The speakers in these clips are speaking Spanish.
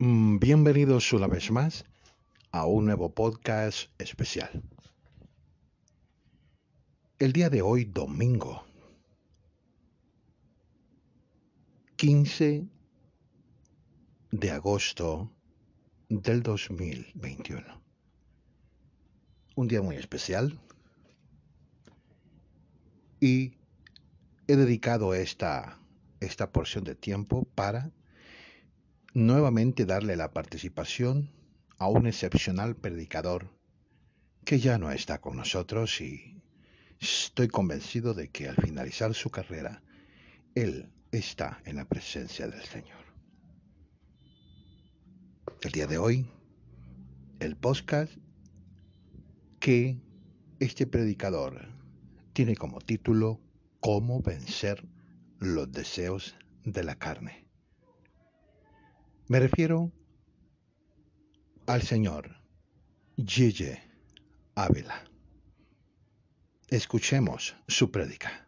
Mm, bienvenidos una vez más a un nuevo podcast especial. El día de hoy, domingo 15 de agosto del 2021. Un día muy especial y he dedicado esta, esta porción de tiempo para nuevamente darle la participación a un excepcional predicador que ya no está con nosotros y estoy convencido de que al finalizar su carrera, él está en la presencia del Señor. El día de hoy, el podcast que este predicador tiene como título Cómo vencer los deseos de la carne. Me refiero al señor Yeye Ávila. Escuchemos su prédica.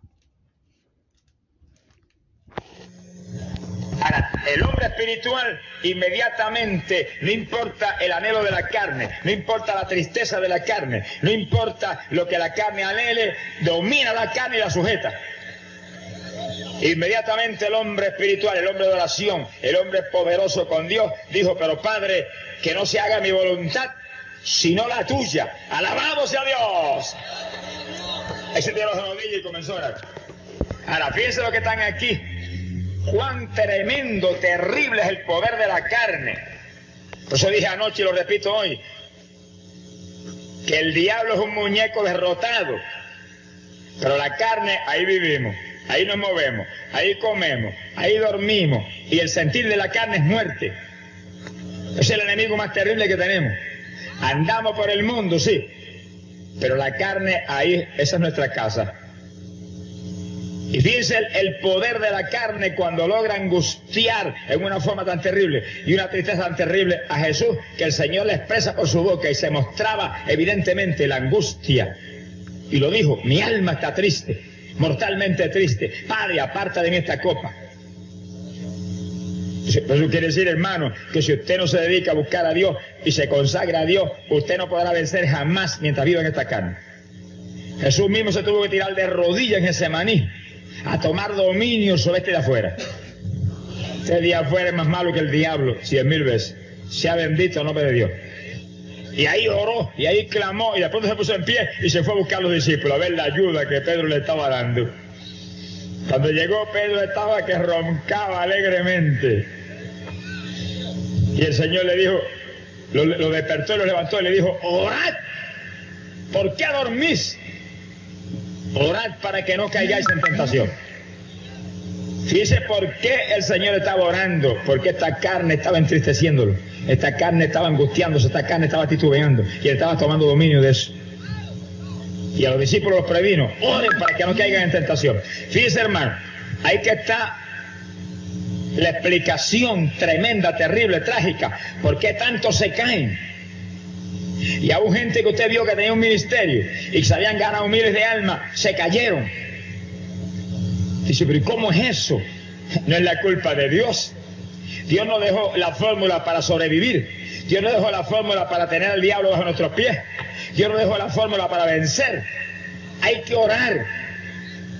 el hombre espiritual inmediatamente, no importa el anhelo de la carne, no importa la tristeza de la carne, no importa lo que la carne anhele, domina la carne y la sujeta. Inmediatamente el hombre espiritual, el hombre de oración, el hombre poderoso con Dios, dijo, pero Padre, que no se haga mi voluntad, sino la tuya. Alabamos a Dios. Ese tiró los rodillas y comenzó a orar. Ahora, fíjense lo que están aquí. Cuán tremendo, terrible es el poder de la carne. Por eso dije anoche y lo repito hoy, que el diablo es un muñeco derrotado, pero la carne, ahí vivimos ahí nos movemos, ahí comemos, ahí dormimos, y el sentir de la carne es muerte. Es el enemigo más terrible que tenemos. Andamos por el mundo, sí, pero la carne ahí, esa es nuestra casa. Y fíjense el, poder de la carne cuando logra angustiar en una forma tan terrible y una tristeza tan terrible a Jesús que el Señor le expresa por su boca y se mostraba evidentemente la angustia. Y lo dijo, mi alma está triste mortalmente triste. Padre, aparta de mí esta copa. Eso quiere decir, hermano, que si usted no se dedica a buscar a Dios y se consagra a Dios, usted no podrá vencer jamás mientras viva en esta carne. Jesús mismo se tuvo que tirar de rodillas en ese maní a tomar dominio sobre este de afuera. Este de afuera es más malo que el diablo, cien mil veces. Sea bendito el nombre de Dios. Y ahí oró, y ahí clamó, y de pronto se puso en pie y se fue a buscar a los discípulos, a ver la ayuda que Pedro le estaba dando. Cuando llegó Pedro estaba que roncaba alegremente. Y el Señor le dijo, lo, despertó y lo levantó y le dijo, orad, ¿por qué dormís? Orad para que no caigáis en tentación. Fíjese por qué el Señor estaba orando, porque esta carne estaba entristeciéndolo. Esta carne estaba angustiándose, esta carne estaba titubeando y él estaba tomando dominio de eso. Y a los discípulos los previno, oren para que no caigan en tentación. Fíjense hermano, ahí que está la explicación tremenda, terrible, trágica, por qué tanto se caen. Y aún gente que usted vio que tenía un ministerio y que se habían ganado miles de almas, se cayeron. Dice, pero ¿y cómo es eso? No es la culpa de Dios. Dios no dejó la fórmula para sobrevivir. Dios no dejó la fórmula para tener al diablo bajo nuestros pies. Dios no dejó la fórmula para vencer. Hay que orar.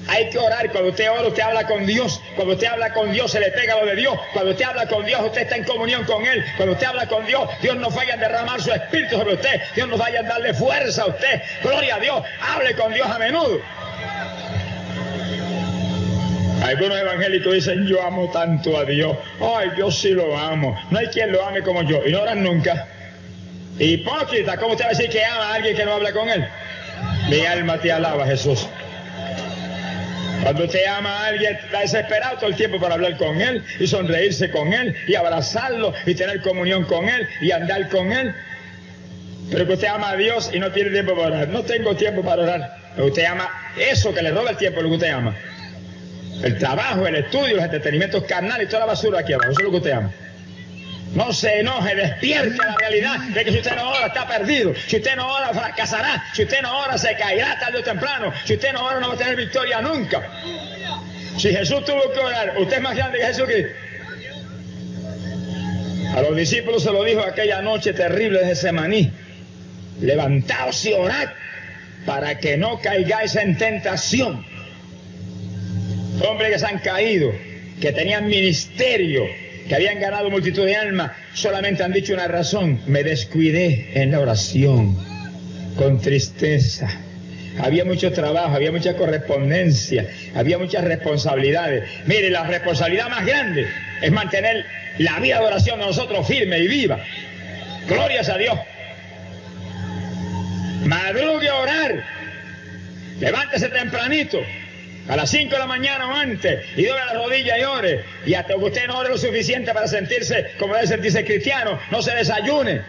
Hay que orar. Cuando usted ora, usted habla con Dios. Cuando usted habla con Dios, se le pega lo de Dios. Cuando usted habla con Dios, usted está en comunión con Él. Cuando usted habla con Dios, Dios no vaya a derramar su espíritu sobre usted. Dios no vaya a darle fuerza a usted. Gloria a Dios. Hable con Dios a menudo. Algunos evangélicos dicen, yo amo tanto a Dios. Ay, yo sí lo amo. No hay quien lo ame como yo. Y no oran nunca. Hipócrita, ¿cómo usted va a decir que ama a alguien que no habla con él? Mi alma te alaba, Jesús. Cuando usted ama a alguien, está desesperado todo el tiempo para hablar con él y sonreírse con él y abrazarlo y tener comunión con él y andar con él. Pero que usted ama a Dios y no tiene tiempo para orar. No tengo tiempo para orar. Pero usted ama eso que le roba el tiempo, lo que usted ama. El trabajo, el estudio, los entretenimientos carnales y toda la basura aquí abajo. Eso es lo que usted ama. No se enoje, despierte la realidad de que si usted no ora está perdido. Si usted no ora fracasará. Si usted no ora se caerá tarde o temprano. Si usted no ora no va a tener victoria nunca. Si Jesús tuvo que orar, usted es más grande que Jesucristo. A los Los discípulos se lo dijo aquella noche terrible de Semaní. Levantaos y orad para que no caigáis en tentación. Hombres que se han caído, que tenían ministerio, que habían ganado multitud de almas, solamente han dicho una razón, me descuidé en la oración, con tristeza. Había mucho trabajo, había mucha correspondencia, había muchas responsabilidades. Mire, la responsabilidad más grande es mantener la vida de oración de nosotros firme y viva. Glorias a Dios. Madrugue a orar. Levántese tempranito. A las 5 de la mañana o antes. Y doble la rodilla y ore. Y hasta que usted no ore lo suficiente para sentirse como debe sentirse cristiano, no se desayune.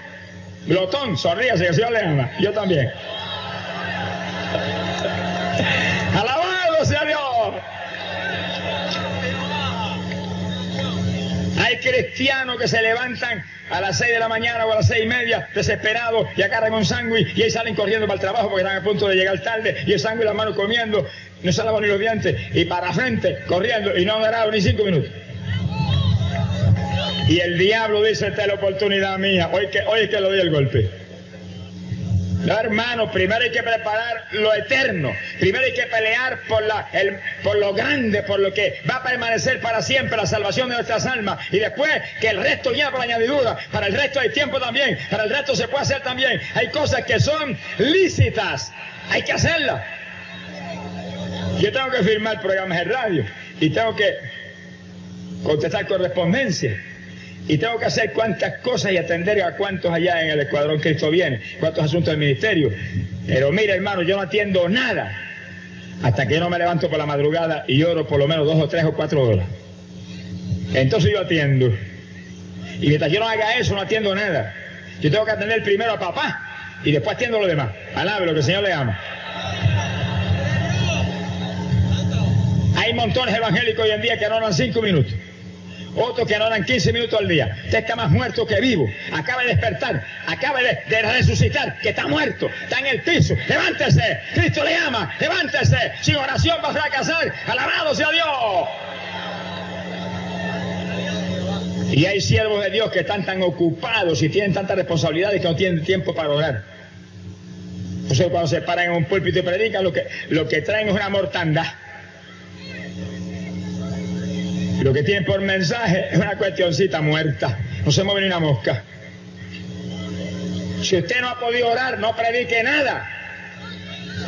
Glotón, sonríase, que el Señor le ama. Yo también. Alabado sea Dios. Hay cristianos que se levantan a las seis de la mañana o a las seis y media, desesperados, y agarran un sándwich y ahí salen corriendo para el trabajo porque están a punto de llegar tarde, y el sándwich las manos comiendo, no se lavan ni los dientes, y para frente, corriendo, y no han ni cinco minutos. Y el diablo dice, esta es la oportunidad mía, hoy que, hoy es que le doy el golpe. No, hermano, primero hay que preparar lo eterno. Primero hay que pelear por, la, el, por lo grande, por lo que va a permanecer para siempre, la salvación de nuestras almas. Y después que el resto viene por añadidura. Para el resto hay tiempo también. Para el resto se puede hacer también. Hay cosas que son lícitas. Hay que hacerlas. Yo tengo que firmar programas de radio. Y tengo que contestar correspondencia. Y tengo que hacer cuantas cosas y atender a cuántos allá en el Escuadrón Cristo viene, cuántos asuntos del ministerio. Pero mire, hermano, yo no atiendo nada hasta que yo no me levanto por la madrugada y lloro por lo menos dos o tres o cuatro horas. Entonces yo atiendo. Y mientras yo no haga eso, no atiendo nada. Yo tengo que atender primero a papá y después atiendo a los demás. Alabe lo que el Señor le ama. Hay montones evangélicos hoy en día que no dan cinco minutos otros que no dan 15 minutos al día. Usted está más muerto que vivo. Acaba de despertar, acaba de, de, resucitar, que está muerto, está en el piso. Levántese, Cristo le ama, levántese. Sin oración va a fracasar. Alabado sea Dios. Y hay siervos de Dios que están tan ocupados y tienen tantas responsabilidades que no tienen tiempo para orar. Entonces cuando se paran en un púlpito y predican, lo que, lo que traen es una mortandad. Lo que tienen por mensaje es una cuestioncita muerta. No se mueve ni una mosca. Si usted no ha podido orar, no predique nada.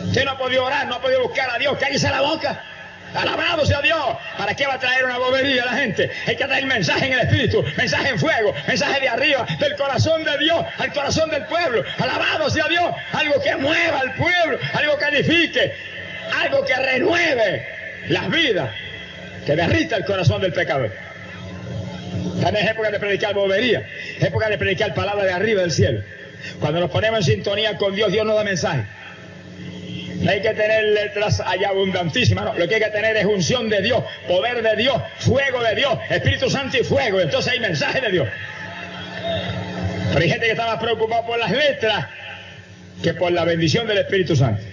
Usted no ha podido orar, no ha podido buscar a Dios, cállese la boca. Alabado sea Dios. ¿Para qué va a traer una bobería a la gente? Hay que traer mensaje en el Espíritu, mensaje en fuego, mensaje de arriba, del corazón de Dios, al corazón del pueblo. Alabado sea Dios. Algo que mueva al pueblo, algo que edifique, algo que renueve las vidas que derrita el corazón del pecador. También es época de predicar bobería, época de predicar palabra de arriba del cielo. Cuando nos ponemos en sintonía con Dios, Dios nos da mensaje. No hay que tener letras allá abundantísimas, no. Lo que hay que tener es unción de Dios, poder de Dios, fuego de Dios, Espíritu Santo y fuego. Entonces hay mensaje de Dios. Pero hay gente que está más preocupada por las letras que por la bendición del Espíritu Santo.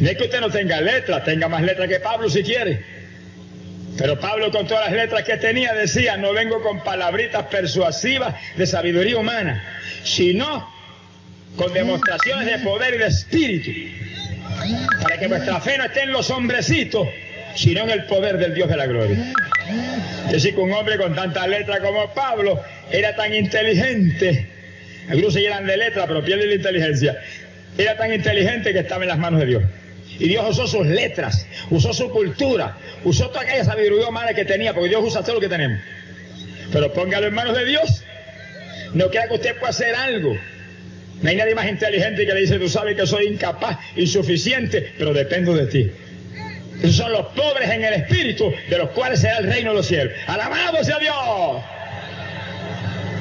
No es que usted no tenga letras, tenga más letras que Pablo si quiere. Pero Pablo con todas las letras que tenía decía, no vengo con palabritas persuasivas de sabiduría humana, sino con demostraciones de poder y de espíritu. Para que vuestra fe no esté en los hombrecitos, sino en el poder del Dios de la gloria. Es decir, que un hombre con tantas letras como Pablo era tan inteligente, algunos se llenan de letras, pero pierden la inteligencia. Era tan inteligente que estaba en las manos de Dios. Y Dios usó sus letras, usó su cultura, usó toda aquella sabiduría humana que tenía, porque Dios usa todo lo que tenemos. Pero póngalo en manos de Dios. No crea que usted pueda hacer algo. No hay nadie más inteligente que le dice, tú sabes que soy incapaz, insuficiente, pero dependo de ti. Esos son los pobres en el espíritu, de los cuales será el reino de los cielos. Alabado sea Dios.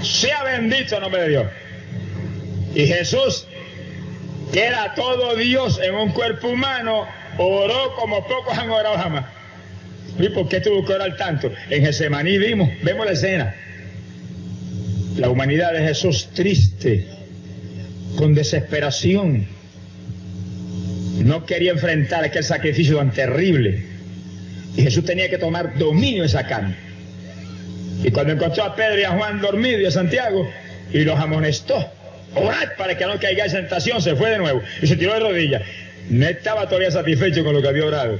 Sea bendito el nombre de Dios. Y Jesús que era todo Dios en un cuerpo humano, oró como pocos han orado jamás. ¿Y por qué tuvo que orar tanto? En Getsemaní vimos, vemos la escena. La humanidad de Jesús triste, con desesperación. No quería enfrentar aquel sacrificio tan terrible. Y Jesús tenía que tomar dominio de esa carne. Y cuando encontró a Pedro y a Juan dormidos y a Santiago, y los amonestó, orad para que no caigáis en tentación, se fue de nuevo y se tiró de rodillas. No estaba todavía satisfecho con lo que había orado.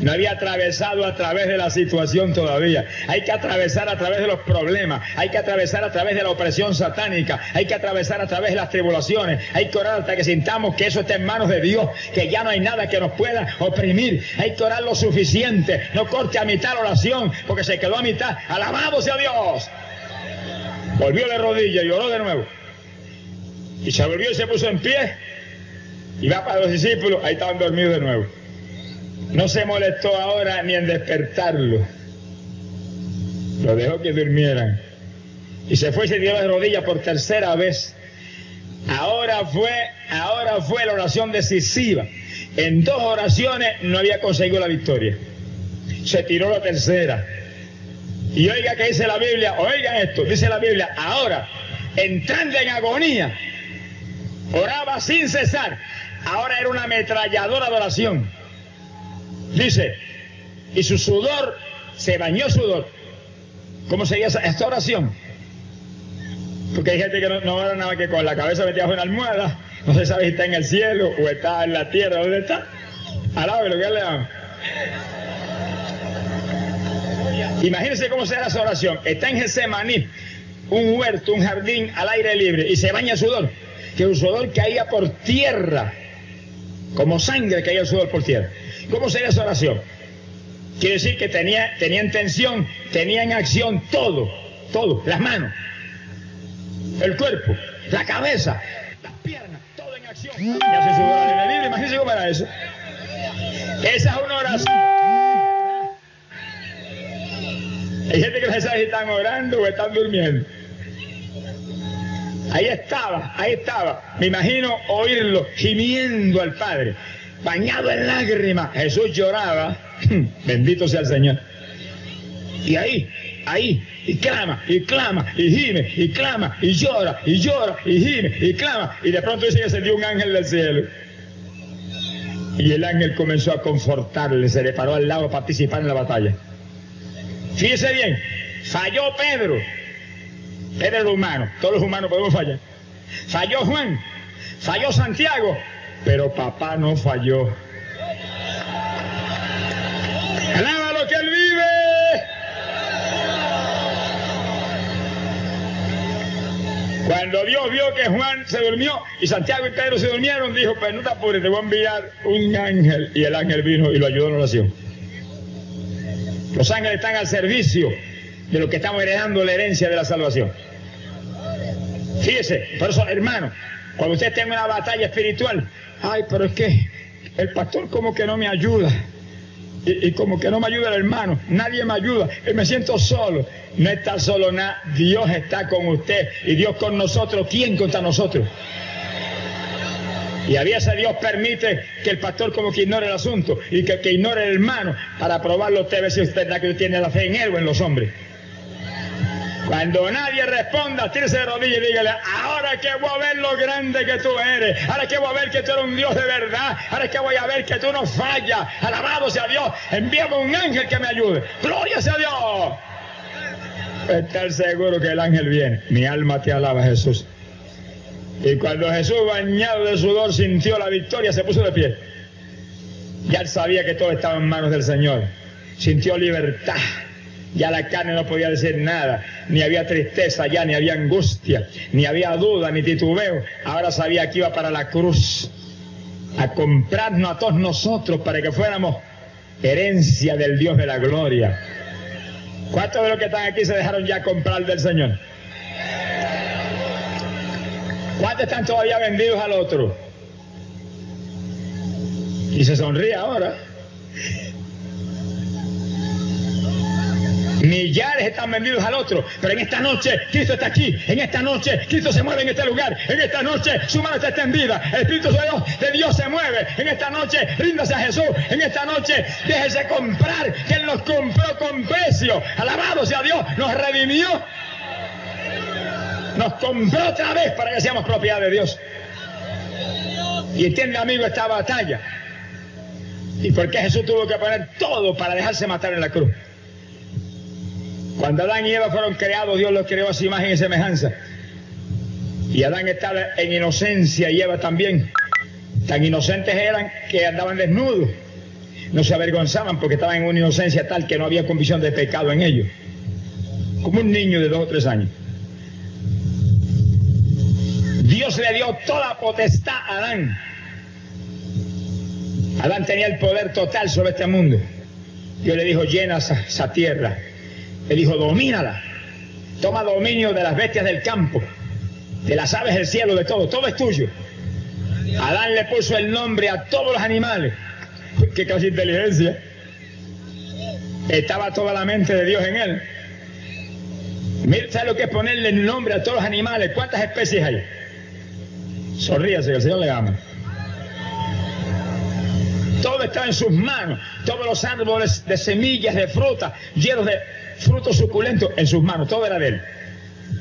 No había atravesado a través de la situación todavía. Hay que atravesar a través de los problemas. Hay que atravesar a través de la opresión satánica. Hay que atravesar a través de las tribulaciones. Hay que orar hasta que sintamos que eso está en manos de Dios. Que ya no hay nada que nos pueda oprimir. Hay que orar lo suficiente. No corte a mitad la oración porque se quedó a mitad. Alabado sea Dios. Volvió de rodillas y oró de nuevo. Y se volvió y se puso en pie. Y va para los discípulos. Ahí estaban dormidos de nuevo. No se molestó ahora ni en despertarlo. Lo dejó que durmieran. Y se fue y se dio de rodillas por tercera vez. Ahora fue, ahora fue la oración decisiva. En dos oraciones no había conseguido la victoria. Se tiró la tercera. Y oiga que dice la Biblia, oiga esto, dice la Biblia, ahora, entrando en agonía, oraba sin cesar. Ahora era una ametralladora de oración. Dice, y su sudor se bañó sudor. ¿Cómo sería esta oración? Porque hay gente que no, no ora nada que con la cabeza metida en una almohada, no se sabe si está en el cielo o está en la tierra, ¿dónde está? Alabe lo que le llama. Imagínense cómo será esa oración. Está en Getsemaní, un huerto, un jardín al aire libre, y se baña sudor. Que un sudor caía por tierra, como sangre caía el sudor por tierra. ¿Cómo sería esa oración? Quiere decir que tenía, tenía en tensión, tenía en acción todo, todo, las manos, el cuerpo, la cabeza, las piernas, todo en acción. Ya se subió a la libre, imagínense cómo era eso. Esa es una oración. Hay gente que no sabe si están orando o están durmiendo. Ahí estaba, ahí estaba. Me imagino oírlo gimiendo al Padre bañado en lágrimas. Jesús lloraba, bendito sea el Señor. Y ahí, ahí, y clama, y clama, y gime, y clama, y llora, y llora, y gime, y clama. Y de pronto dice que se dio un ángel del cielo. Y el ángel comenzó a confortarle, se le paró al lado a participar en la batalla. Fíjese bien, falló Pedro. Pedro era humano, todos los humanos podemos fallar. Falló Juan, falló Santiago, pero papá no falló. Alaba lo que él vive. Cuando Dios vio que Juan se durmió y Santiago y Pedro se durmieron, dijo, pues no te apures, te voy a enviar un ángel. Y el ángel vino y lo ayudó en oración. Los ángeles están al servicio de los que estamos heredando la herencia de la salvación. Fíjese, por eso, hermano, cuando usted tenga una batalla espiritual, ay, pero es que el pastor como que no me ayuda. Y, como que no me ayuda el hermano, nadie me ayuda, y me siento solo. No está solo nada, Dios está con usted y Dios con nosotros. ¿Quién contra nosotros? Y a veces Dios permite que el pastor como que ignore el asunto y que, que ignore el hermano para probarlo usted, ver si usted que tiene la fe en él o en los hombres. Cuando nadie responda, tírese de rodillas y dígale, ahora que voy a ver lo grande que tú eres, ahora que voy a ver que tú eres un Dios de verdad, ahora que voy a ver que tú no fallas, alabado sea Dios, envíame un ángel que me ayude, gloria sea Dios. Estar seguro que el ángel viene, mi alma te alaba Jesús. Y cuando Jesús, bañado de sudor, sintió la victoria, se puso de pie. Ya él sabía que todo estaba en manos del Señor. Sintió libertad ya la carne no podía decir nada, ni había tristeza ya, ni había angustia, ni había duda, ni titubeo. Ahora sabía que iba para la cruz a comprarnos a todos nosotros para que fuéramos herencia del Dios de la gloria. ¿Cuántos de los que están aquí se dejaron ya comprar del Señor? ¿Cuántos están todavía vendidos al otro? Y se sonríe ahora. Millares están vendidos al otro, pero en esta noche Cristo está aquí, en esta noche Cristo se mueve en este lugar, en esta noche su mano está extendida, el Espíritu de Dios, de Dios se mueve, en esta noche ríndase a Jesús, en esta noche déjese comprar, que Él nos compró con precio, alabado sea Dios, nos redimió, nos compró otra vez para que seamos propiedad de Dios. Y entiende amigo esta batalla. ¿Y por qué Jesús tuvo que poner todo para dejarse matar en la cruz? Cuando Adán y Eva fueron creados, Dios los creó a su imagen y semejanza. Y Adán estaba en inocencia y Eva también. Tan inocentes eran que andaban desnudos. No se avergonzaban porque estaban en una inocencia tal que no había convicción de pecado en ellos. Como un niño de dos o tres años. Dios le dio toda potestad a Adán. Adán tenía el poder total sobre este mundo. Dios le dijo, llena esa, tierra. Le dijo, domínala. Toma dominio de las bestias del campo, de las aves del cielo, de todo. Todo es tuyo. Adán le puso el nombre a todos los animales. Qué casi inteligencia. Estaba toda la mente de Dios en él. Mira, ¿sabes lo que es ponerle el nombre a todos los animales? ¿Cuántas especies hay? Sonríase, que el Señor le ama. Todo está en sus manos. Todos los árboles de semillas, de fruta, llenos de frutos suculentos en sus manos. Todo era de él.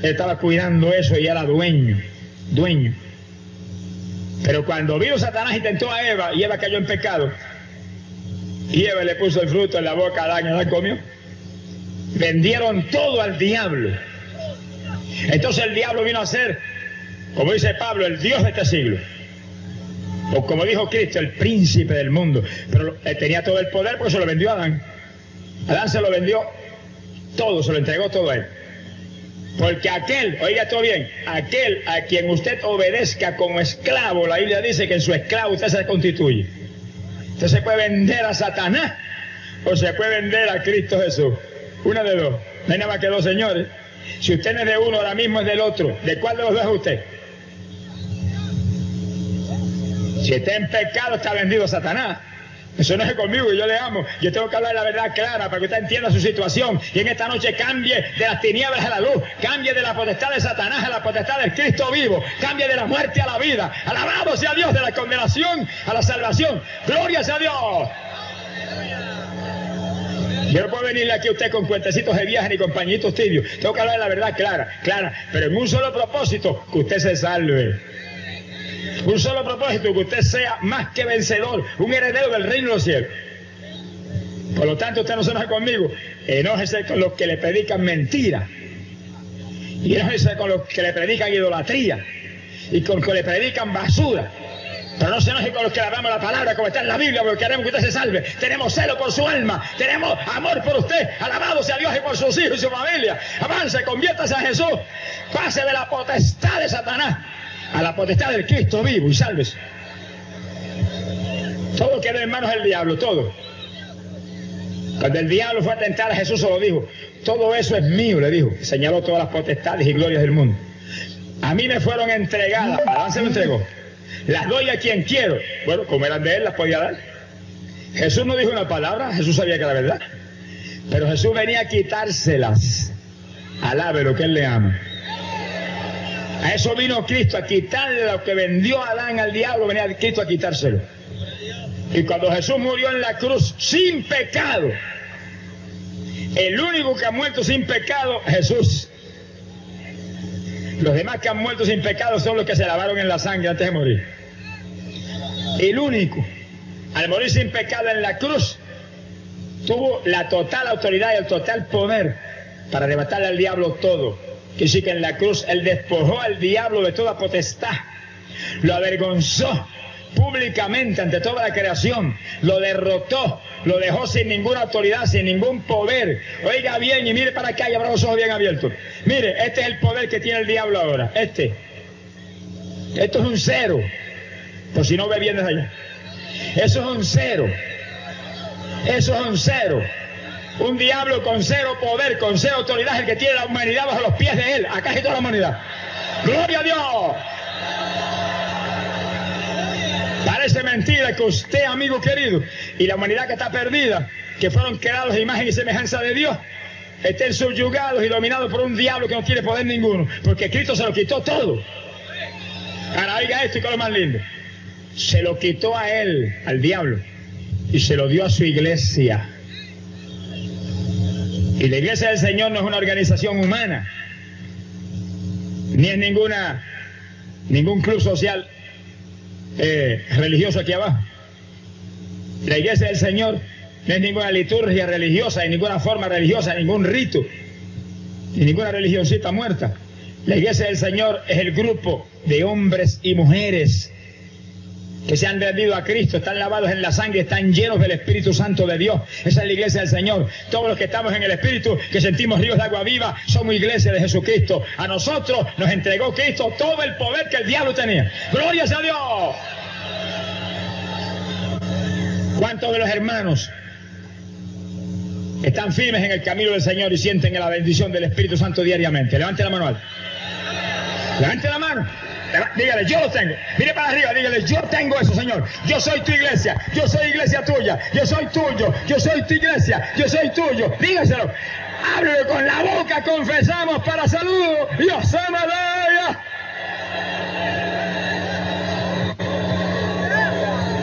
Él estaba cuidando eso y era dueño. Dueño. Pero cuando vino Satanás y tentó a Eva y Eva cayó en pecado, y Eva le puso el fruto en la boca a Adán y Adán comió, vendieron todo al diablo. Entonces el diablo vino a ser, como dice Pablo, el Dios de este siglo. O como dijo Cristo, el príncipe del mundo. Pero él tenía todo el poder porque se lo vendió a Adán. Adán se lo vendió todo, se lo entregó todo a él. Porque aquel, oiga todo bien, aquel a quien usted obedezca como esclavo, la Biblia dice que en su esclavo usted se constituye. Usted se puede vender a Satanás o se puede vender a Cristo Jesús. Una de dos. No hay nada más que dos señores. Si usted no es de uno, ahora mismo es del otro. ¿De cuál de los dos es usted? Si está en pecado, está vendido a Satanás. Eso no es conmigo yo le amo. Yo tengo que hablar la verdad clara para que usted entienda su situación y en esta noche cambie de las tinieblas a la luz, cambie de la potestad de Satanás a la potestad del Cristo vivo, cambie de la muerte a la vida. Alabado sea Dios de la condenación a la salvación. Gloria sea Dios. Yo no puedo venirle aquí a usted con cuentecitos de viaje ni con pañitos tibios. Tengo que hablar la verdad clara, clara, pero en un solo propósito, que usted se salve. Un solo propósito, que usted sea más que vencedor, un heredero del reino de los cielos. Por lo tanto, usted no se enoje conmigo, enójese con los que le predican mentira. Y enójese con los que le predican idolatría. Y con los que le predican basura. Pero no se enoje con los que le damos la palabra como está en la Biblia, porque queremos que usted se salve. Tenemos celo por su alma, tenemos amor por usted. Alabado sea Dios y por sus hijos y su familia. Avance, conviértase a Jesús. Pase de la potestad de Satanás a la potestad del Cristo vivo y sálvese. Todo queda en manos del diablo, todo. Cuando el diablo fue a tentar a Jesús, se lo dijo. Todo eso es mío, le dijo. Señaló todas las potestades y glorias del mundo. A mí me fueron entregadas. Adán se lo entregó. Las doy a quien quiero. Bueno, como eran de él, las podía dar. Jesús no dijo una palabra, Jesús sabía que era verdad. Pero Jesús venía a quitárselas. Alabe lo que él le ama. A eso vino Cristo, a quitarle lo que vendió Adán al diablo, venía Cristo a quitárselo. Y cuando Jesús murió en la cruz sin pecado, el único que ha muerto sin pecado, Jesús. Los demás que han muerto sin pecado son los que se lavaron en la sangre antes de morir. El único, al morir sin pecado en la cruz, tuvo la total autoridad y el total poder para arrebatarle al diablo todo que sí que en la cruz él despojó al diablo de toda potestad, lo avergonzó públicamente ante toda la creación, lo derrotó, lo dejó sin ninguna autoridad, sin ningún poder. Oiga bien y mire para acá y abra los ojos bien abiertos. Mire, este es el poder que tiene el diablo ahora, este. Esto es un cero, por si no ve bien desde allá. Eso es un cero. Eso es un cero. Un diablo con cero poder, con cero autoridad, el que tiene la humanidad bajo los pies de él. Acá hay toda la humanidad. ¡Gloria a Dios! Parece mentira que usted, amigo querido, y la humanidad que está perdida, que fueron creados de imagen y semejanza de Dios, estén subyugados y dominados por un diablo que no tiene poder ninguno, porque Cristo se lo quitó todo. Ahora oiga esto y con lo más lindo. Se lo quitó a él, al diablo, y se lo dio a su iglesia. Y la iglesia del Señor no es una organización humana, ni es ninguna, ningún club social eh, religioso aquí abajo. La iglesia del Señor no es ninguna liturgia religiosa, ni ninguna forma religiosa, ningún rito. y ninguna religioncita muerta. La iglesia del Señor es el grupo de hombres y mujeres que se han rendido a Cristo, están lavados en la sangre, están llenos del Espíritu Santo de Dios. Esa es la iglesia del Señor. Todos los que estamos en el Espíritu, que sentimos ríos de agua viva, somos iglesia de Jesucristo. A nosotros nos entregó Cristo todo el poder que el diablo tenía. Gloria a Dios. ¿Cuántos de los hermanos están firmes en el camino del Señor y sienten la bendición del Espíritu Santo diariamente? Levante la mano. Levante la mano. Dígale, yo lo tengo. Mire para arriba, dígale, yo tengo eso, Señor. Yo soy tu iglesia, yo soy iglesia tuya, yo soy tuyo, yo soy tu iglesia, yo soy tuyo. Dígaselo. Háblelo con la boca, confesamos para saludo. Se me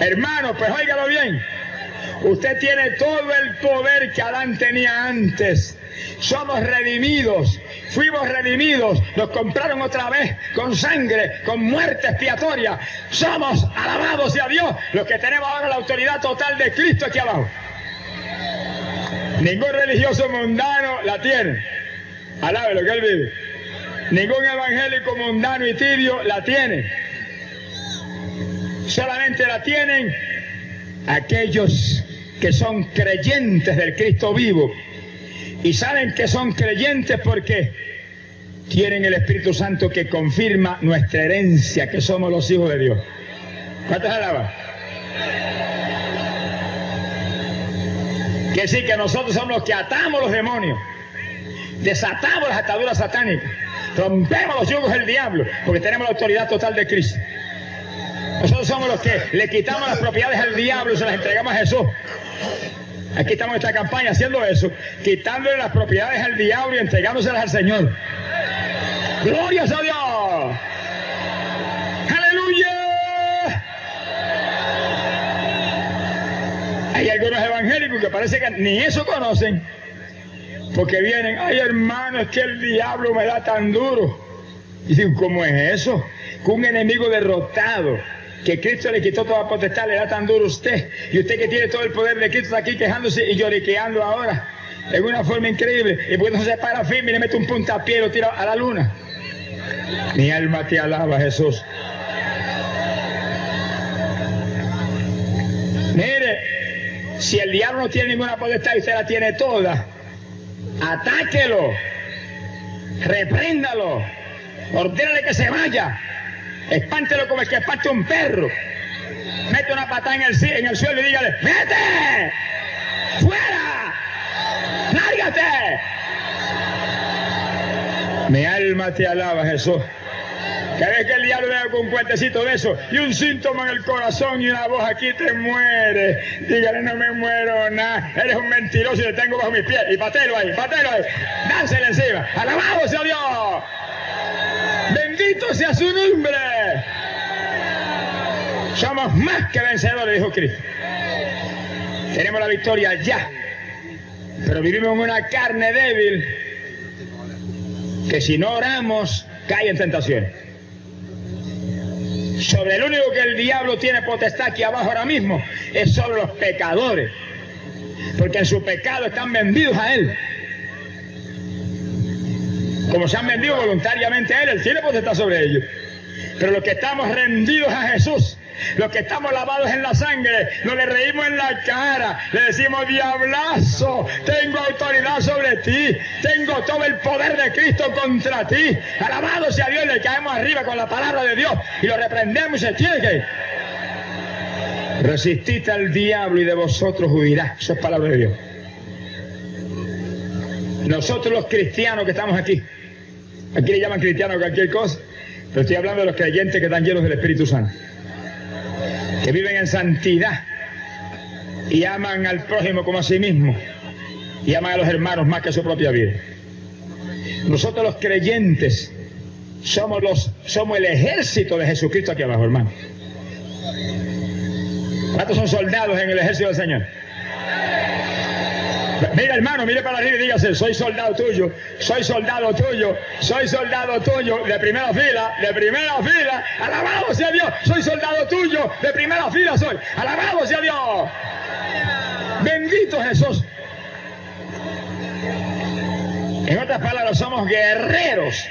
Hermano, pues óigalo bien. Usted tiene todo el poder que Adán tenía antes. Somos redimidos, fuimos redimidos, nos compraron otra vez con sangre, con muerte expiatoria. Somos alabados a Dios los que tenemos ahora la autoridad total de Cristo aquí abajo. Ningún religioso mundano la tiene. Alabe lo que él vive. Ningún evangélico mundano y tibio la tiene. Solamente la tienen aquellos que son creyentes del Cristo vivo y saben que son creyentes porque tienen el Espíritu Santo que confirma nuestra herencia, que somos los hijos de Dios. ¿Cuántas alabas? Que sí, que nosotros somos los que atamos los demonios, desatamos las ataduras satánicas, rompemos los yugos del diablo, porque tenemos la autoridad total de Cristo. Nosotros somos los que le quitamos las propiedades al diablo y se las entregamos a Jesús. Aquí estamos en esta campaña haciendo eso, quitándole las propiedades al diablo y entregándoselas al Señor. Glorias a Dios. Aleluya. Hay algunos evangélicos que parece que ni eso conocen. Porque vienen, ay hermano, es que el diablo me da tan duro. Y dicen, ¿cómo es eso? Que un enemigo derrotado que Cristo le quitó toda potestad, le da tan duro a usted. Y usted que tiene todo el poder de Cristo está aquí quejándose y lloriqueando ahora. En una forma increíble. Y porque no se para firme y le mete un puntapié y lo tira a la luna. Mi alma te alaba, Jesús. Mire, si el diablo no tiene ninguna potestad y usted la tiene toda, atáquelo, repréndalo, ordénale que se vaya. Espántelo como el que espante un perro. Mete una patada en el, suelo y dígale, ¡Vete! ¡Fuera! ¡Lárgate! Mi alma te alaba, Jesús. Cada vez que el diablo venga con un cuentecito de eso y un síntoma en el corazón y una voz aquí te muere. Dígale, no me muero nada. Eres un mentiroso y te tengo bajo mis pies. Y patelo ahí, patelo ahí. Dánsele encima. Alabado sea Dios. Bendito sea su nombre. Somos más que vencedores, dijo Cristo. Tenemos la victoria ya. Pero vivimos en una carne débil que si no oramos cae en tentación. Sobre el único que el diablo tiene potestad aquí abajo ahora mismo es sobre los pecadores. Porque en su pecado están vendidos a él como se han vendido voluntariamente a Él, Él tiene potestad sobre ellos. Pero los que estamos rendidos a Jesús, los que estamos lavados en la sangre, no le reímos en la cara, le decimos, diablazo, tengo autoridad sobre ti, tengo todo el poder de Cristo contra ti. Alabado sea Dios, le caemos arriba con la palabra de Dios y lo reprendemos y se tiene Resistid al diablo y de vosotros huirá. Eso es palabra de Dios. Nosotros los cristianos que estamos aquí, Aquí le llaman cristiano cualquier cosa, pero estoy hablando de los creyentes que están llenos del Espíritu Santo, que viven en santidad y aman al prójimo como a sí mismo y aman a los hermanos más que a su propia vida. Nosotros los creyentes somos los somos el ejército de Jesucristo aquí abajo, hermano. ¿Cuántos son soldados en el ejército del Señor? Mira hermano, mire para arriba y dígase, soy soldado tuyo, soy soldado tuyo, soy soldado tuyo, de primera fila, de primera fila, alabado sea Dios, soy soldado tuyo, de primera fila soy, alabado sea Dios. Bendito Jesús. En otras palabras, somos guerreros.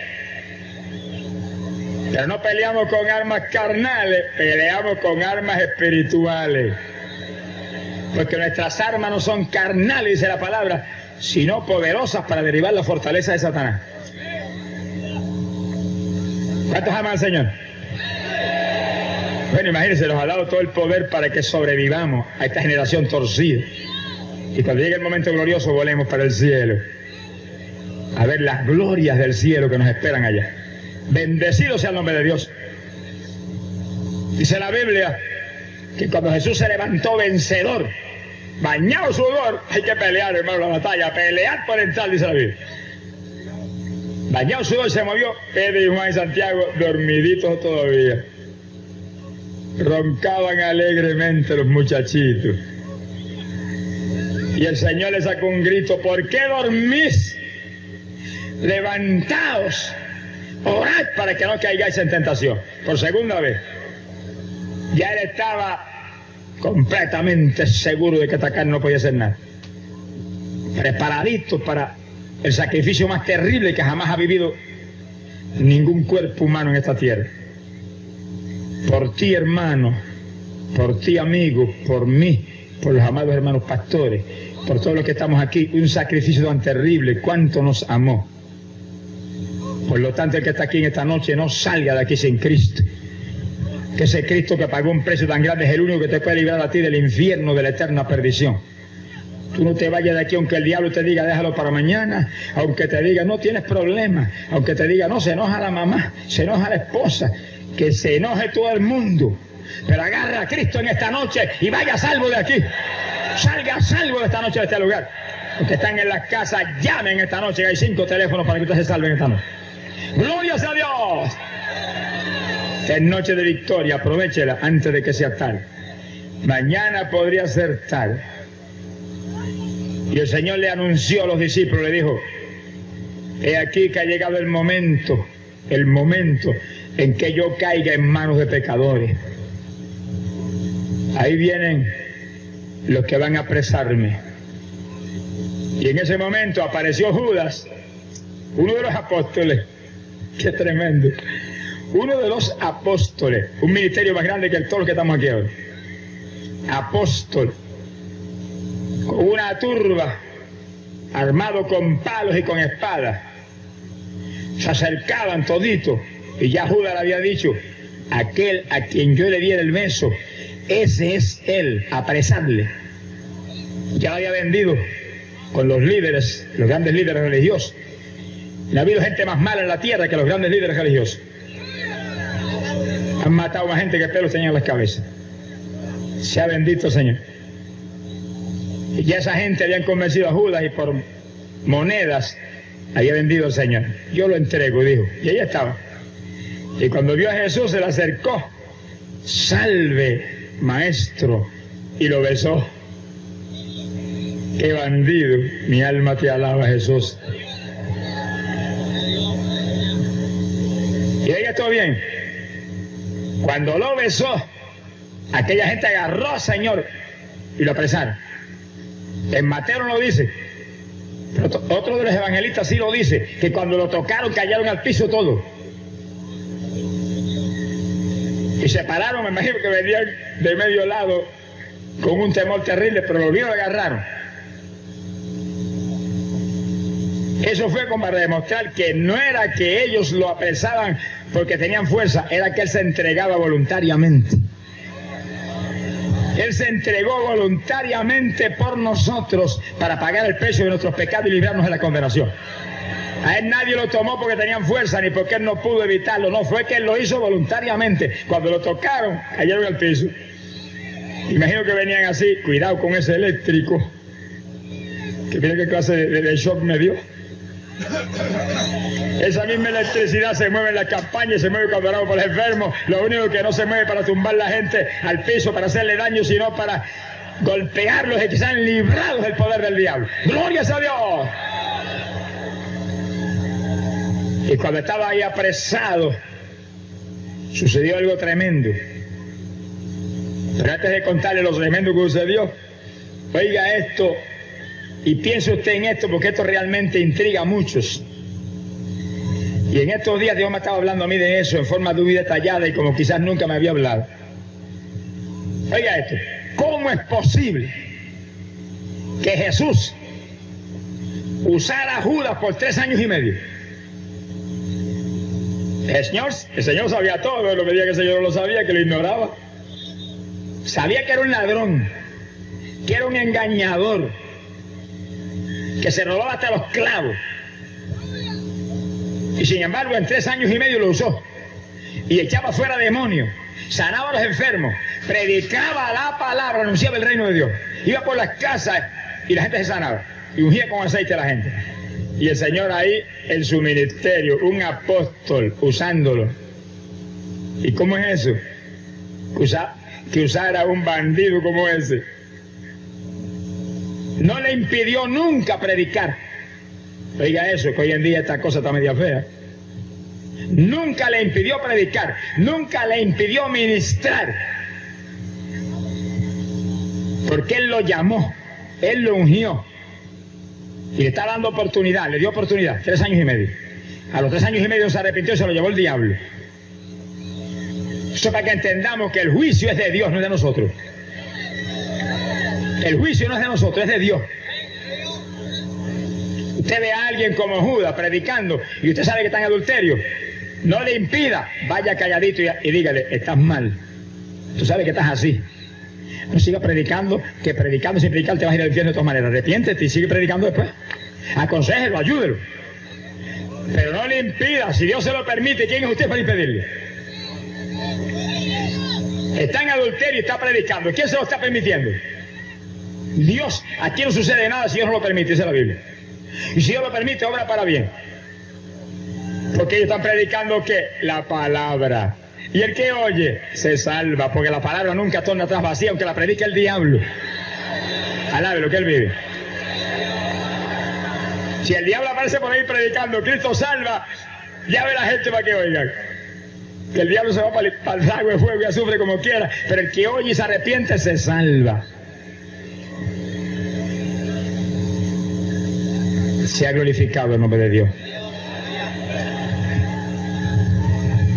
Pero no peleamos con armas carnales, peleamos con armas espirituales. Porque nuestras armas no son carnales, dice la palabra, sino poderosas para derribar la fortaleza de Satanás. ¿Cuántos aman al Señor? Bueno, imagínense, nos ha dado todo el poder para que sobrevivamos a esta generación torcida. Y cuando llegue el momento glorioso, volemos para el cielo. A ver las glorias del cielo que nos esperan allá. Bendecido sea el nombre de Dios. Dice la Biblia que cuando Jesús se levantó vencedor, bañado sudor, hay que pelear, hermano, la batalla, pelear por entrar, dice la Biblia. Bañado sudor se movió, Pedro y Juan y Santiago dormiditos todavía. Roncaban alegremente los muchachitos. Y el Señor les sacó un grito, ¿por qué dormís? Levantaos, orad para que no caigáis en tentación. Por segunda vez. Ya él estaba completamente seguro de que atacar no podía hacer nada. Preparadito para el sacrificio más terrible que jamás ha vivido ningún cuerpo humano en esta tierra. Por ti, hermano, por ti, amigo, por mí, por los amados hermanos pastores, por todos los que estamos aquí, un sacrificio tan terrible, cuánto nos amó. Por lo tanto, el que está aquí en esta noche no salga de aquí sin Cristo. Que ese Cristo que pagó un precio tan grande es el único que te puede librar a ti del infierno, de la eterna perdición. Tú no te vayas de aquí aunque el diablo te diga déjalo para mañana, aunque te diga no tienes problema, aunque te diga no se enoja la mamá, se enoja la esposa, que se enoje todo el mundo. Pero agarra a Cristo en esta noche y vaya salvo de aquí. Salga salvo de esta noche de este lugar. Los que están en las casas, llamen esta noche, hay cinco teléfonos para que usted se salve en esta noche. Gloria a Dios. Es noche de victoria, aprovechela antes de que sea tal. Mañana podría ser tal. Y el Señor le anunció a los discípulos, le dijo, he aquí que ha llegado el momento, el momento en que yo caiga en manos de pecadores. Ahí vienen los que van a apresarme. Y en ese momento apareció Judas, uno de los apóstoles. Qué tremendo. Uno de los apóstoles, un ministerio más grande que el todos los que estamos aquí ahora. Apóstol una turba, armado con palos y con espadas. Se acercaban toditos y ya Judas le había dicho, aquel a quien yo le diera el beso, ese es él, apresarle. Ya lo había vendido con los líderes, los grandes líderes religiosos. No ha habido gente más mala en la tierra que los grandes líderes religiosos. Han matado a más gente que pelos tenían en las cabezas. Sea bendito Señor. Y ya esa gente habían convencido a Judas y por monedas había vendido al Señor. Yo lo entrego, dijo. Y ella estaba. Y cuando vio a Jesús se le acercó. Salve, maestro. Y lo besó. Qué bandido. Mi alma te alaba, Jesús. Y oiga todo bien. Cuando lo besó, aquella gente agarró Señor y lo apresaron. En Mateo no lo dice. Pero otro de los evangelistas sí lo dice, que cuando lo tocaron cayeron al piso todo. Y se pararon, me imagino que venían de medio lado con un temor terrible, pero lo vieron y agarraron. Eso fue como para demostrar que no era que ellos lo apresaban porque tenían fuerza, era que él se entregaba voluntariamente. Él se entregó voluntariamente por nosotros para pagar el precio de nuestros pecados y librarnos de la condenación. A él nadie lo tomó porque tenían fuerza ni porque él no pudo evitarlo. No, fue que él lo hizo voluntariamente. Cuando lo tocaron, cayeron al piso. Imagino que venían así, cuidado con ese eléctrico. Que mira qué clase de, de shock me dio. Esa misma electricidad se mueve en la campaña y se mueve cuando oramos por los enfermos. Lo único que no se mueve para tumbar la gente al piso, para hacerle daño, sino para golpearlos y que sean librados del poder del diablo. ¡Glorias a Dios! Y cuando estaba ahí apresado, sucedió algo tremendo. Pero antes de contarle lo tremendo que sucedió, oiga esto Y piense usted en esto porque esto realmente intriga a muchos. Y en estos días Dios me estaba hablando a mí de eso en forma muy detallada y como quizás nunca me había hablado. Oiga esto, ¿cómo es posible que Jesús usara a Judas por tres años y medio? El Señor, el Señor sabía todo, lo que que el Señor no lo sabía, que lo ignoraba. Sabía que era un ladrón, que era un engañador, que se robaba hasta los clavos. Y sin embargo, en tres años y medio lo usó. Y echaba fuera demonios, sanaba a los enfermos, predicaba la palabra, anunciaba el reino de Dios. Iba por las casas y la gente se sanaba. Y ungía con aceite a la gente. Y el Señor ahí en su ministerio, un apóstol usándolo. ¿Y cómo es eso? que usara un bandido como ese. No le impidió nunca predicar. Oiga eso, que hoy en día esta cosa está media fea. Nunca le impidió predicar, nunca le impidió ministrar. Porque Él lo llamó, Él lo ungió. Y le está dando oportunidad, le dio oportunidad, tres años y medio. A los tres años y medio se arrepintió y se lo llevó el diablo. Eso para que entendamos que el juicio es de Dios, no es de nosotros. El juicio no es de nosotros, es de Dios. Usted ve a alguien como Judas predicando y usted sabe que está en adulterio. No le impida, vaya calladito y, dígale, estás mal. Tú sabes que estás así. No siga predicando, que predicando sin predicar te vas a ir al infierno de todas maneras. Arrepiéntete y sigue predicando después. Aconsejelo, ayúdelo. Pero no le impida, si Dios se lo permite, ¿quién es usted para impedirle? Está en adulterio y está predicando. ¿Quién se lo está permitiendo? Dios, aquí no sucede nada si Dios no lo permite, dice la Biblia. Y si Dios lo permite, obra para bien. Porque ellos están predicando que la palabra. Y el que oye se salva, porque la palabra nunca torna atrás vacía, aunque la predique el diablo. Alabe lo que él vive. Si el diablo aparece por ahí predicando, Cristo salva, ya ve la gente para que oigan. Que el diablo se va para el, para el de fuego y sufre como quiera, pero el que oye y se arrepiente se salva. Se ha glorificado el nombre de Dios.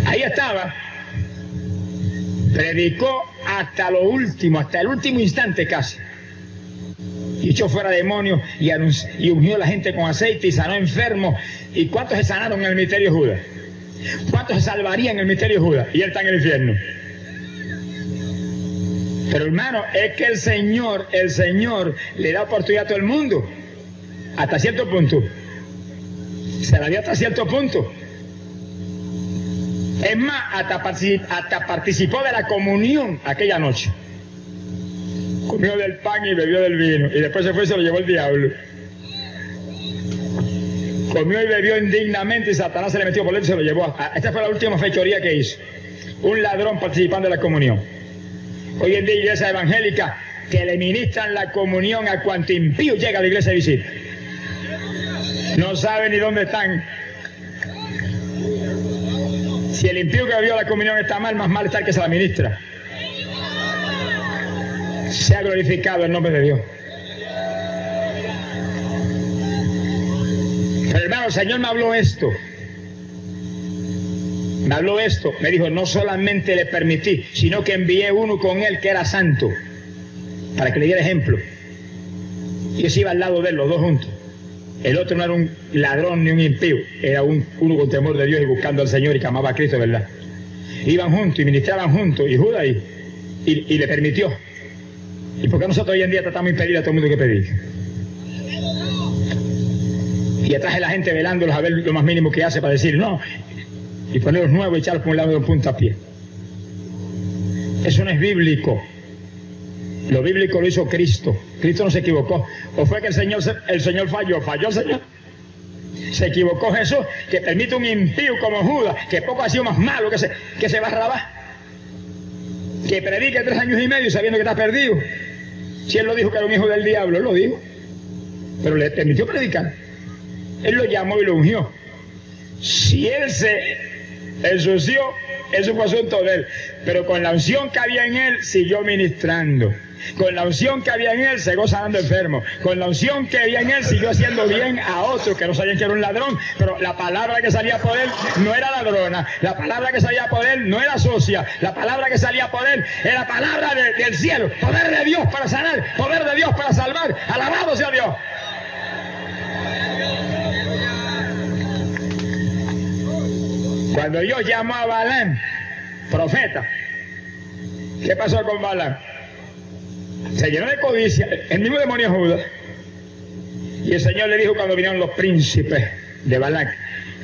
Ahí estaba. Predicó hasta lo último, hasta el último instante casi. Y echó fuera demonios y, y ungió a la gente con aceite y sanó enfermos. ¿Y cuántos se sanaron en el misterio Judas? ¿Cuántos se salvarían en el misterio Judas? Y él está en el infierno. Pero hermano, es que el Señor, el Señor le da oportunidad a todo el mundo. Hasta cierto punto. Se la dio hasta cierto punto. Es más, hasta, hasta participó de la comunión aquella noche. Comió del pan y bebió del vino. Y después se fue y se lo llevó el diablo. Comió y bebió indignamente y Satanás se le metió por dentro y se lo llevó. Esta fue la última fechoría que hizo. Un ladrón participando de la comunión. Hoy en día iglesia evangélica que le ministran la comunión a cuanto impío llega a la iglesia de visita. No sabe ni dónde están. Si el impío que vio la comunión está mal, más mal está el que se la ministra. Se ha glorificado el nombre de Dios. Pero hermano, el Señor me habló esto. Me habló esto. Me dijo, no solamente le permití, sino que envié uno con él que era santo. Para que le diera ejemplo. Y se iba al lado de él, los dos juntos. El otro no era un ladrón ni un impío, era un, uno con temor de Dios y buscando al Señor y que amaba a Cristo, ¿verdad? Iban juntos y ministraban juntos y Judas y, y, le permitió. ¿Y por qué nosotros hoy en día tratamos de impedir a todo el mundo que pedir? Y atrás de la gente velándolos a ver lo más mínimo que hace para decir no. Y ponerlos nuevos y echarlos por un lado de un puntapié. Eso no es bíblico. Lo bíblico lo hizo Cristo. Cristo no se equivocó. ¿O fue que el Señor, el Señor falló? ¿Falló el Señor? Se equivocó Jesús, que permite un impío como Judas, que poco ha sido más malo que se, que se Barrabás, que predique tres años y medio sabiendo que está perdido. Si él lo dijo que era un hijo del diablo, él lo dijo. Pero le permitió predicar. Él lo llamó y lo ungió. Si él se ensució, eso fue asunto de él. Pero con la unción que había en él, siguió ministrando. Con la unción que había en él, se sanando enfermo. Con la unción que había en él, siguió haciendo bien a otros que no sabían que era un ladrón, pero la palabra que salía por él no era ladrona. La palabra que salía por él no era sucia. La palabra que salía por él era palabra del cielo. Poder de Dios para sanar, poder de Dios para salvar. Alabado sea Dios. Cuando Dios llamó a Balán, profeta, ¿qué pasó con Balán? Se llenó de codicia, el mismo demonio Judas. Y el Señor le dijo cuando vinieron los príncipes de Balán,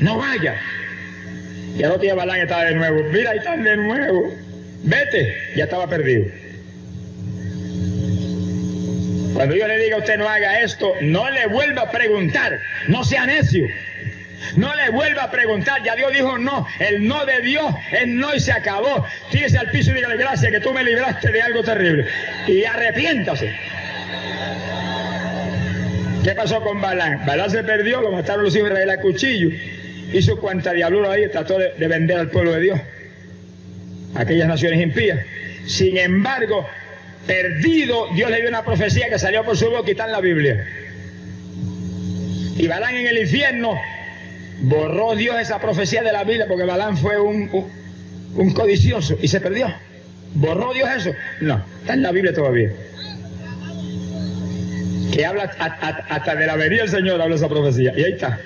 no vaya. Y al otro día Balán estaba de nuevo, mira, ahí están de nuevo. Vete, ya estaba perdido. Cuando yo le diga a usted no haga esto, no le vuelva a preguntar, no sea necio. No le vuelva a preguntar, ya Dios dijo no, el no de Dios es no y se acabó. Tírese al piso y dígale gracias que tú me libraste de algo terrible. Y arrepiéntase. ¿Qué pasó con Balán? Balán se perdió, lo mataron los hijos de Israel a cuchillo. Hizo cuanta diablura ahí, trató de, de vender al pueblo de Dios. Aquellas naciones impías. Sin embargo, perdido, Dios le dio una profecía que salió por su boca y está en la Biblia. Y Balán en el infierno borró Dios esa profecía de la Biblia porque Balán fue un, codicioso y se perdió. ¿Borró Dios eso? No, está en la Biblia todavía. Que habla hasta de la venida del Señor, habla esa profecía. Y ahí está.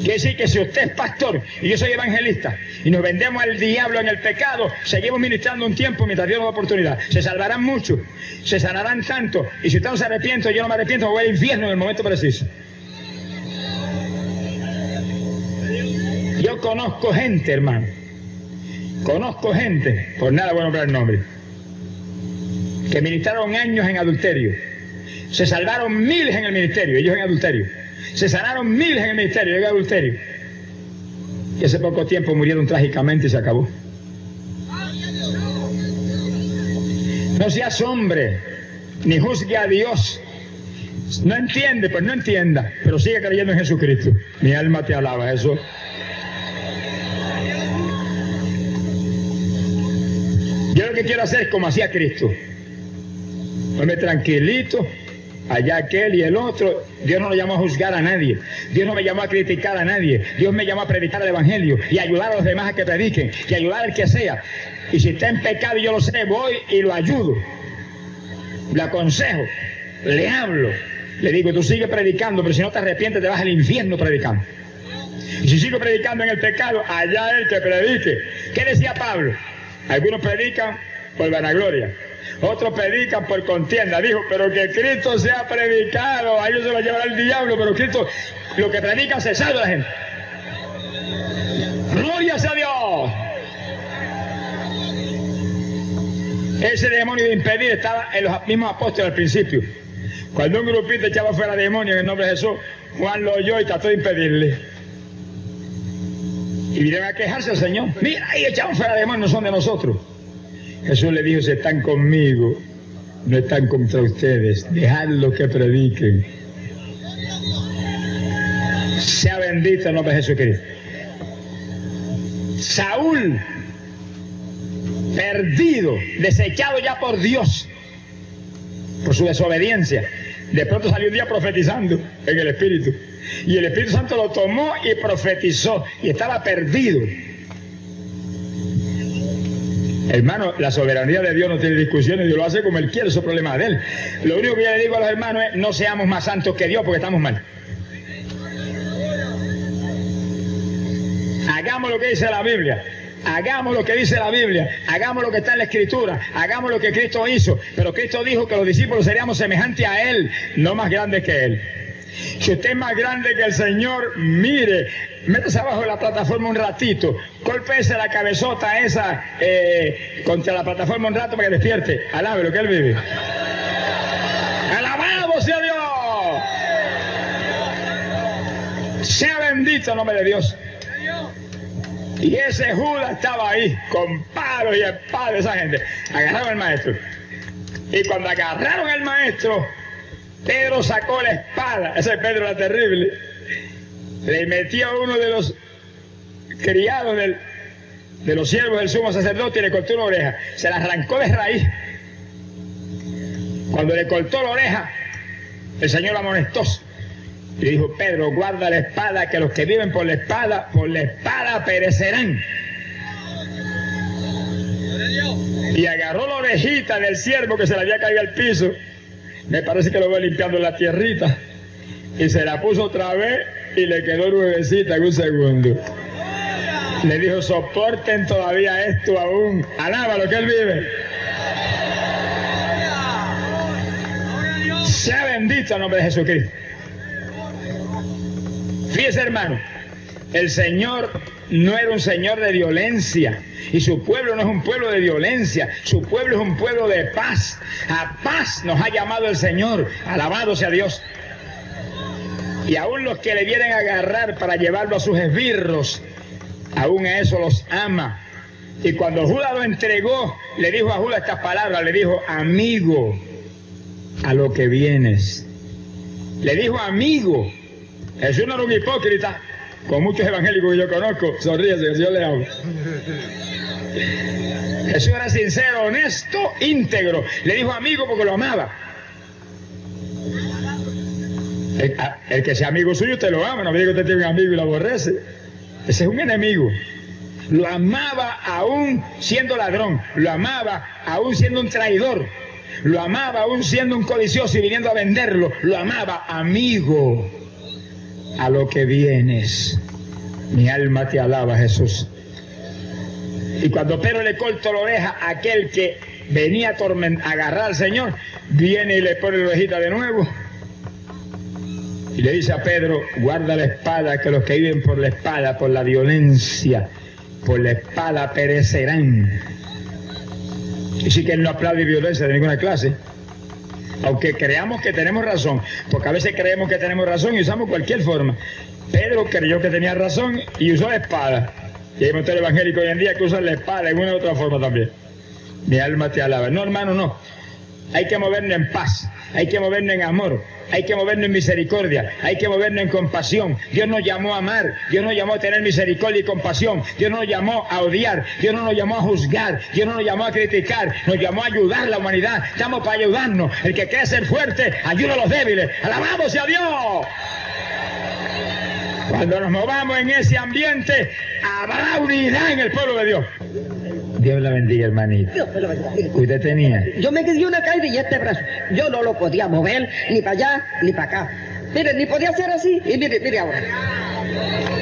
Quiere decir que si usted es pastor y yo soy evangelista y nos vendemos al diablo en el pecado, seguimos ministrando un tiempo mientras Dios nos da oportunidad. Se salvarán muchos, se sanarán tanto. Y si usted no se arrepiente, yo no me arrepiento, voy al infierno en el momento preciso. Yo conozco gente, hermano. Conozco gente, por nada bueno para el nombre, que ministraron años en adulterio. Se salvaron miles en el ministerio, ellos en adulterio. Se sanaron miles en el ministerio, ellos en adulterio. Y hace poco tiempo murieron trágicamente y se acabó. No seas hombre, ni juzgue a Dios. No entiende, pues no entienda, pero sigue creyendo en Jesucristo. Mi alma te alaba, eso. Yo lo que quiero hacer es como hacía Cristo. Hombre tranquilito, allá aquel y el otro. Dios no lo llamó a juzgar a nadie. Dios no me llamó a criticar a nadie. Dios me llamó a predicar el Evangelio y ayudar a los demás a que prediquen y ayudar al que sea. Y si está en pecado y yo lo sé, voy y lo ayudo. Le aconsejo, le hablo. Le digo, tú sigue predicando, pero si no te arrepientes te vas al infierno predicando. Y si sigo predicando en el pecado, allá el que predique. ¿Qué decía Pablo? Algunos predican por vanagloria, otros predican por contienda. Dijo, pero que Cristo sea predicado, a ellos se lo llevará el diablo, pero Cristo, lo que predica se salva la gente. Gloria sea Dios. Ese demonio de impedir estaba en los mismos apóstoles al principio. Cuando un grupito echaba fuera demonio en el nombre de Jesús, Juan lo oyó y trató de impedirle. Y vinieron a quejarse al Señor. Mira, ahí echaron fuera demonios, no son de nosotros. Jesús le dijo, si están conmigo, no están contra ustedes. Dejadlo que prediquen. Sea bendito el nombre de Jesucristo. Saúl, perdido, desechado ya por Dios, por su desobediencia, de pronto salió un día profetizando en el Espíritu. Y el Espíritu Santo lo tomó y profetizó. Y estaba perdido. Hermano, la soberanía de Dios no tiene discusiones, Dios lo hace como Él quiere, eso es problema de Él. Lo único que yo le digo a los hermanos es, no seamos más santos que Dios porque estamos mal. Hagamos lo que dice la Biblia. Hagamos lo que dice la Biblia, hagamos lo que está en la Escritura, hagamos lo que Cristo hizo. Pero Cristo dijo que los discípulos seríamos semejantes a Él, no más grandes que Él. Si usted es más grande que el Señor, mire, métese abajo de la plataforma un ratito, golpese la cabezota esa eh, contra la plataforma un rato para que despierte. Alabe lo que Él vive. ¡Alabado sea Dios! Sea bendito el nombre de Dios. Y ese Judas estaba ahí, con palos y espadas, esa gente. Agarraron al maestro. Y cuando agarraron al maestro, Pedro sacó la espada. Ese Pedro era terrible. Le metió a uno de los criados del, de los siervos del sumo sacerdote y le cortó una oreja. Se la arrancó de raíz. Cuando le cortó la oreja, el Señor amonestó. Le dijo, Pedro, guarda la espada, que los que viven por la espada, por la espada perecerán. Y agarró la orejita del siervo que se le había caído al piso. Me parece que lo voy limpiando la tierrita. Y se la puso otra vez y le quedó nuevecita en un segundo. Le dijo, soporten todavía esto aún. Alaba lo que él vive. Sea bendito el nombre de Jesucristo. Fíjese, hermano, el Señor no era un Señor de violencia. Y su pueblo no es un pueblo de violencia, su pueblo es un pueblo de paz. A paz nos ha llamado el Señor, alabado sea Dios. Y aún los que le vienen a agarrar para llevarlo a sus esbirros, aún a eso los ama. Y cuando Judas lo entregó, le dijo a Judas estas palabras, le dijo, amigo, a lo que vienes. Le dijo amigo. Jesús no era un hipócrita, con muchos evangélicos que yo conozco, sonríese, que yo le hablo. Jesús era sincero, honesto, íntegro. Le dijo amigo porque lo amaba. El, que sea amigo suyo, usted lo ama. No me diga que usted tiene un amigo y lo aborrece. Ese es un enemigo. Lo amaba aún siendo ladrón. Lo amaba aún siendo un traidor. Lo amaba aún siendo un codicioso y viniendo a venderlo. Lo amaba amigo. A lo que vienes. Mi alma te alaba, Jesús. Y cuando Pedro le corta la oreja aquel que venía a agarrar al Señor, viene y le pone la orejita de nuevo. Y le dice a Pedro, guarda la espada, que los que viven por la espada, por la violencia, por la espada perecerán. Y sí que él no aplaude violencia de ninguna clase. Aunque creamos que tenemos razón, porque a veces creemos que tenemos razón y usamos cualquier forma. Pedro creyó que tenía razón y usó la espada. Y hay muchos evangélicos hoy en día que usan la espada en una u otra forma también. Mi alma te alaba. No, hermano, no. Hay que movernos en paz, hay que movernos en amor, hay que movernos en misericordia, hay que movernos en compasión. Dios nos llamó a amar, Dios nos llamó a tener misericordia y compasión, Dios nos llamó a odiar, Dios no nos llamó a juzgar, Dios no nos llamó a criticar, nos llamó a ayudar a la humanidad. Estamos para ayudarnos. El que quiere ser fuerte, ayuda a los débiles. Alabamos a Dios. Cuando nos movamos en ese ambiente, habrá unidad en el pueblo de Dios. Dios la bendiga, hermanito. Dios me lo bendiga. ¿Usted tenía? Yo me quedé una caída y este brazo. Yo no lo podía mover ni para allá ni para acá. Mire, ni podía hacer así. Y mire, mire ahora.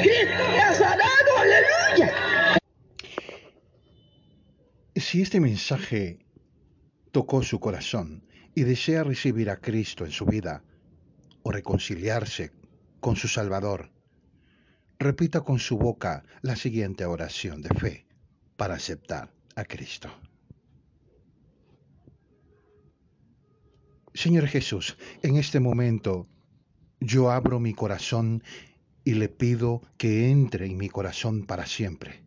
Cristo me ha sanado, aleluya. Si este mensaje tocó su corazón y desea recibir a Cristo en su vida o reconciliarse con su Salvador, repita con su boca la siguiente oración de fe para aceptar a Cristo. Señor Jesús, en este momento yo abro mi corazón y le pido que entre en mi corazón para siempre.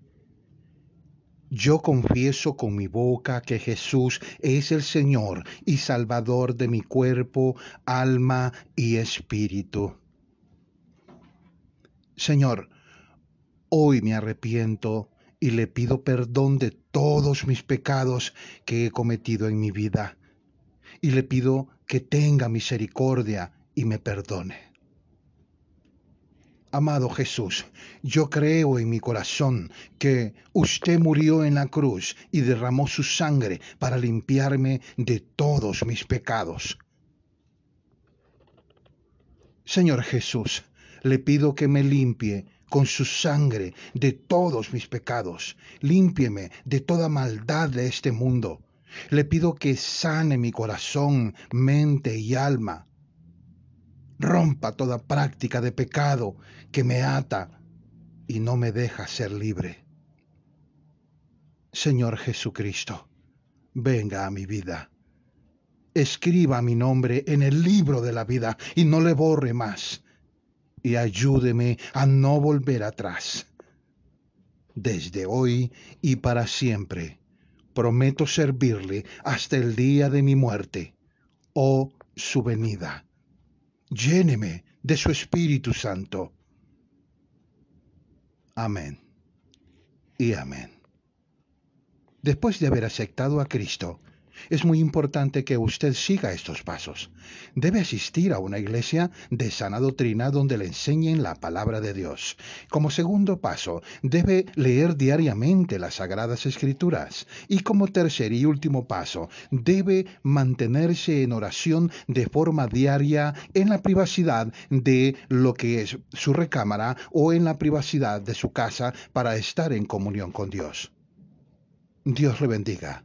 Yo confieso con mi boca que Jesús es el Señor y Salvador de mi cuerpo, alma y espíritu. Señor, hoy me arrepiento y le pido perdón de todos mis pecados que he cometido en mi vida. Y le pido que tenga misericordia y me perdone. Amado Jesús, yo creo en mi corazón que usted murió en la cruz y derramó su sangre para limpiarme de todos mis pecados. Señor Jesús, le pido que me limpie con su sangre de todos mis pecados. Límpieme de toda maldad de este mundo. Le pido que sane mi corazón, mente y alma. Rompa toda práctica de pecado que me ata y no me deja ser libre. Señor Jesucristo, venga a mi vida. Escriba mi nombre en el libro de la vida y no le borre más y ayúdeme a no volver atrás. Desde hoy y para siempre, prometo servirle hasta el día de mi muerte oh, su venida. Lléneme de su Espíritu Santo. Amén y amén. Después de haber aceptado a Cristo, es muy importante que usted siga estos pasos. Debe asistir a una iglesia de sana doctrina donde le enseñen la palabra de Dios. Como segundo paso, debe leer diariamente las sagradas escrituras. Y como tercer y último paso, debe mantenerse en oración de forma diaria en la privacidad de lo que es su recámara o en la privacidad de su casa para estar en comunión con Dios. Dios le bendiga.